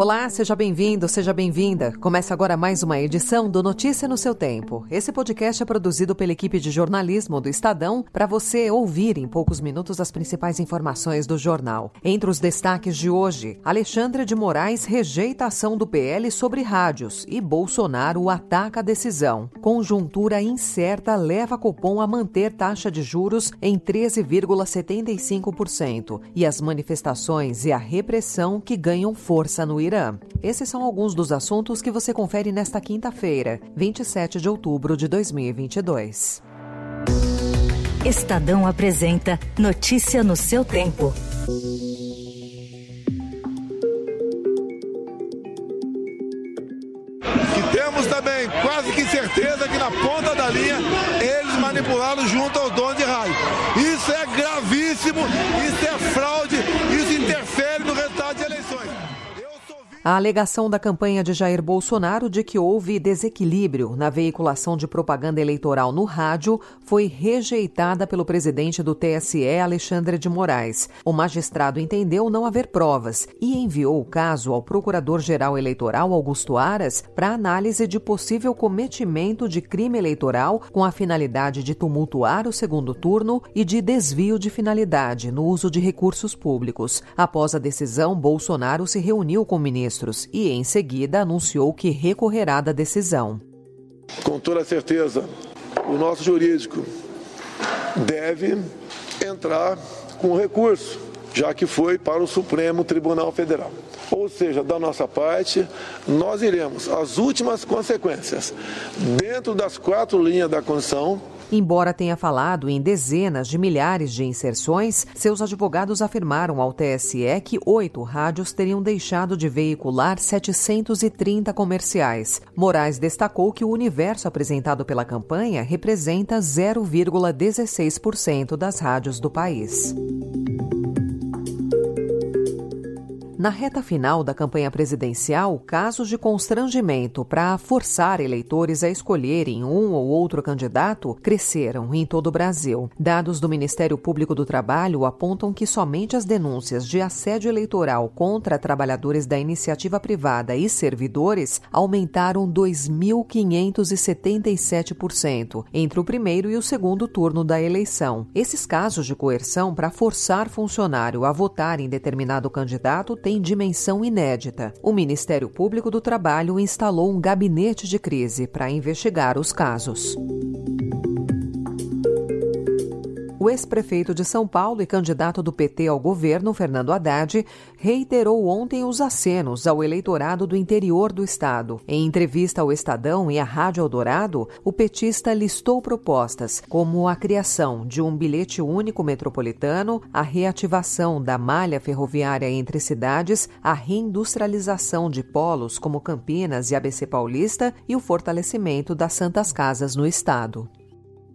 Olá, seja bem-vindo, seja bem-vinda. Começa agora mais uma edição do Notícia no seu Tempo. Esse podcast é produzido pela equipe de jornalismo do Estadão para você ouvir em poucos minutos as principais informações do jornal. Entre os destaques de hoje, Alexandre de Moraes rejeita a ação do PL sobre rádios e Bolsonaro ataca a decisão. Conjuntura incerta leva Copom a manter taxa de juros em 13,75% e as manifestações e a repressão que ganham força no Irã. Irã. Esses são alguns dos assuntos que você confere nesta quinta-feira, 27 de outubro de 2022. Estadão apresenta Notícia no seu tempo. E temos também quase que certeza que na ponta da linha eles manipularam junto ao dono de raio. Isso é gravíssimo, isso é fraude, isso interfere no resultado de eleições. A alegação da campanha de Jair Bolsonaro de que houve desequilíbrio na veiculação de propaganda eleitoral no rádio foi rejeitada pelo presidente do TSE, Alexandre de Moraes. O magistrado entendeu não haver provas e enviou o caso ao Procurador-Geral Eleitoral, Augusto Aras, para análise de possível cometimento de crime eleitoral com a finalidade de tumultuar o segundo turno e de desvio de finalidade no uso de recursos públicos. Após a decisão, Bolsonaro se reuniu com o ministro ministros e, em seguida, anunciou que recorrerá da decisão. Com toda certeza, o nosso jurídico deve entrar com recurso, já que foi para o Supremo Tribunal Federal. Ou seja, da nossa parte, nós iremos às últimas consequências, dentro das quatro linhas da Constituição, Embora tenha falado em dezenas de milhares de inserções, seus advogados afirmaram ao TSE que oito rádios teriam deixado de veicular 730 comerciais. Moraes destacou que o universo apresentado pela campanha representa 0,16% das rádios do país. Na reta final da campanha presidencial, casos de constrangimento para forçar eleitores a escolherem um ou outro candidato cresceram em todo o Brasil. Dados do Ministério Público do Trabalho apontam que somente as denúncias de assédio eleitoral contra trabalhadores da iniciativa privada e servidores aumentaram 2.577% entre o primeiro e o segundo turno da eleição. Esses casos de coerção para forçar funcionário a votar em determinado candidato tem dimensão inédita. O Ministério Público do Trabalho instalou um gabinete de crise para investigar os casos. O ex-prefeito de São Paulo e candidato do PT ao governo, Fernando Haddad, reiterou ontem os acenos ao eleitorado do interior do estado. Em entrevista ao Estadão e à Rádio Eldorado, o petista listou propostas como a criação de um bilhete único metropolitano, a reativação da malha ferroviária entre cidades, a reindustrialização de polos como Campinas e ABC Paulista e o fortalecimento das santas casas no estado.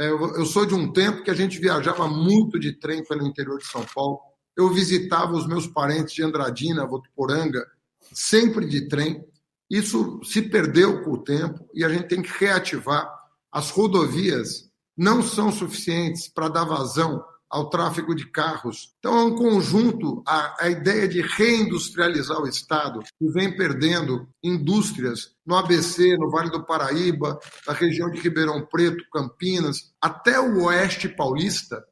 É, eu sou de um tempo que a gente viajava muito de trem pelo interior de São Paulo. Eu visitava os meus parentes de Andradina, Votuporanga, sempre de trem. Isso se perdeu com o tempo e a gente tem que reativar. As rodovias não são suficientes para dar vazão ao tráfego de carros. Então, é um conjunto, a, a ideia de reindustrializar o Estado, que vem perdendo indústrias no ABC, no Vale do Paraíba, na região de Ribeirão Preto, Campinas, até o Oeste Paulista.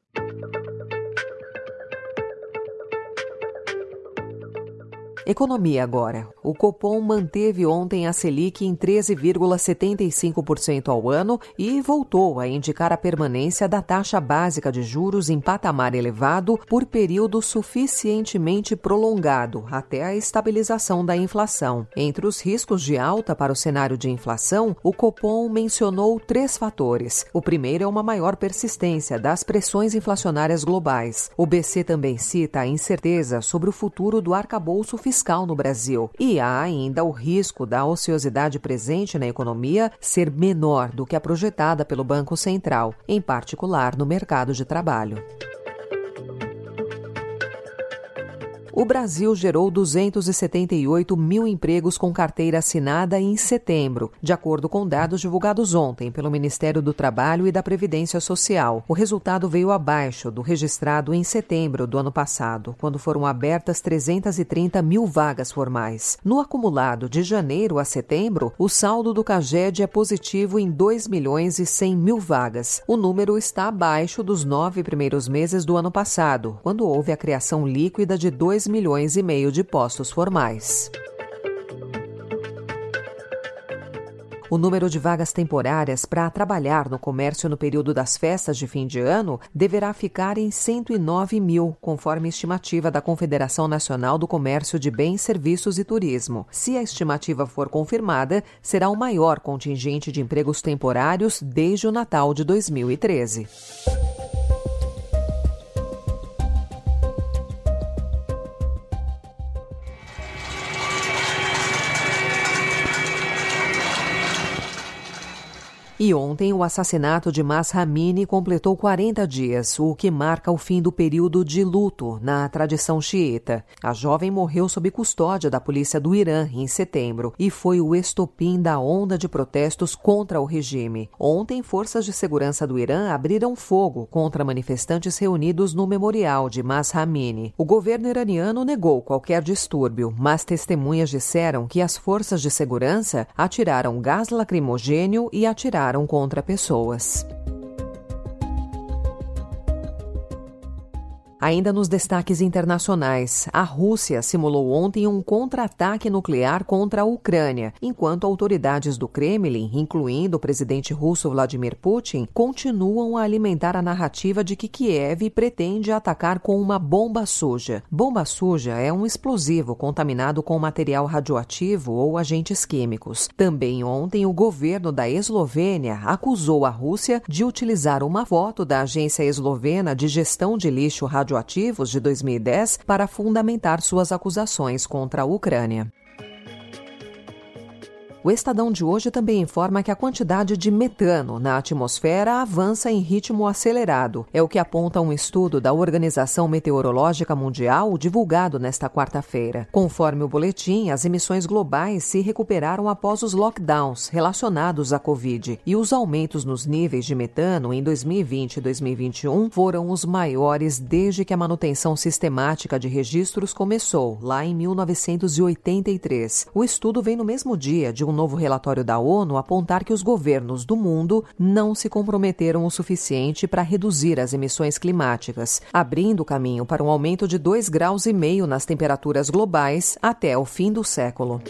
Economia agora. O Copom manteve ontem a Selic em 13,75% ao ano e voltou a indicar a permanência da taxa básica de juros em patamar elevado por período suficientemente prolongado até a estabilização da inflação. Entre os riscos de alta para o cenário de inflação, o Copom mencionou três fatores. O primeiro é uma maior persistência das pressões inflacionárias globais. O BC também cita a incerteza sobre o futuro do arcabouço fiscal fiscal no Brasil. E há ainda o risco da ociosidade presente na economia ser menor do que a projetada pelo Banco Central, em particular no mercado de trabalho. O Brasil gerou 278 mil empregos com carteira assinada em setembro, de acordo com dados divulgados ontem pelo Ministério do Trabalho e da Previdência Social. O resultado veio abaixo do registrado em setembro do ano passado, quando foram abertas 330 mil vagas formais. No acumulado de janeiro a setembro, o saldo do CAGED é positivo em 2 milhões e 100 mil vagas. O número está abaixo dos nove primeiros meses do ano passado, quando houve a criação líquida de 2 milhões e meio de postos formais. O número de vagas temporárias para trabalhar no comércio no período das festas de fim de ano deverá ficar em 109 mil, conforme estimativa da Confederação Nacional do Comércio de Bens, Serviços e Turismo. Se a estimativa for confirmada, será o maior contingente de empregos temporários desde o Natal de 2013. E ontem, o assassinato de Mas Amini completou 40 dias, o que marca o fim do período de luto na tradição xiita. A jovem morreu sob custódia da polícia do Irã em setembro e foi o estopim da onda de protestos contra o regime. Ontem, forças de segurança do Irã abriram fogo contra manifestantes reunidos no memorial de Mas Amini. O governo iraniano negou qualquer distúrbio, mas testemunhas disseram que as forças de segurança atiraram gás lacrimogênio e atiraram atentaram contra pessoas. Ainda nos destaques internacionais, a Rússia simulou ontem um contra-ataque nuclear contra a Ucrânia, enquanto autoridades do Kremlin, incluindo o presidente russo Vladimir Putin, continuam a alimentar a narrativa de que Kiev pretende atacar com uma bomba suja. Bomba suja é um explosivo contaminado com material radioativo ou agentes químicos. Também ontem, o governo da Eslovênia acusou a Rússia de utilizar uma foto da Agência Eslovena de Gestão de Lixo Radioativo radioativos de 2010 para fundamentar suas acusações contra a Ucrânia. O Estadão de hoje também informa que a quantidade de metano na atmosfera avança em ritmo acelerado. É o que aponta um estudo da Organização Meteorológica Mundial divulgado nesta quarta-feira. Conforme o boletim, as emissões globais se recuperaram após os lockdowns relacionados à Covid e os aumentos nos níveis de metano em 2020 e 2021 foram os maiores desde que a manutenção sistemática de registros começou, lá em 1983. O estudo vem no mesmo dia de um novo relatório da ONU apontar que os governos do mundo não se comprometeram o suficiente para reduzir as emissões climáticas, abrindo caminho para um aumento de 2,5 graus e meio nas temperaturas globais até o fim do século.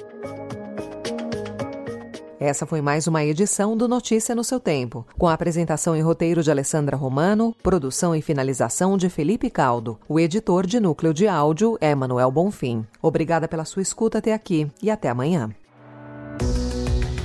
Essa foi mais uma edição do Notícia no seu tempo, com a apresentação e roteiro de Alessandra Romano, produção e finalização de Felipe Caldo. O editor de núcleo de áudio é Manuel Bonfim. Obrigada pela sua escuta até aqui e até amanhã.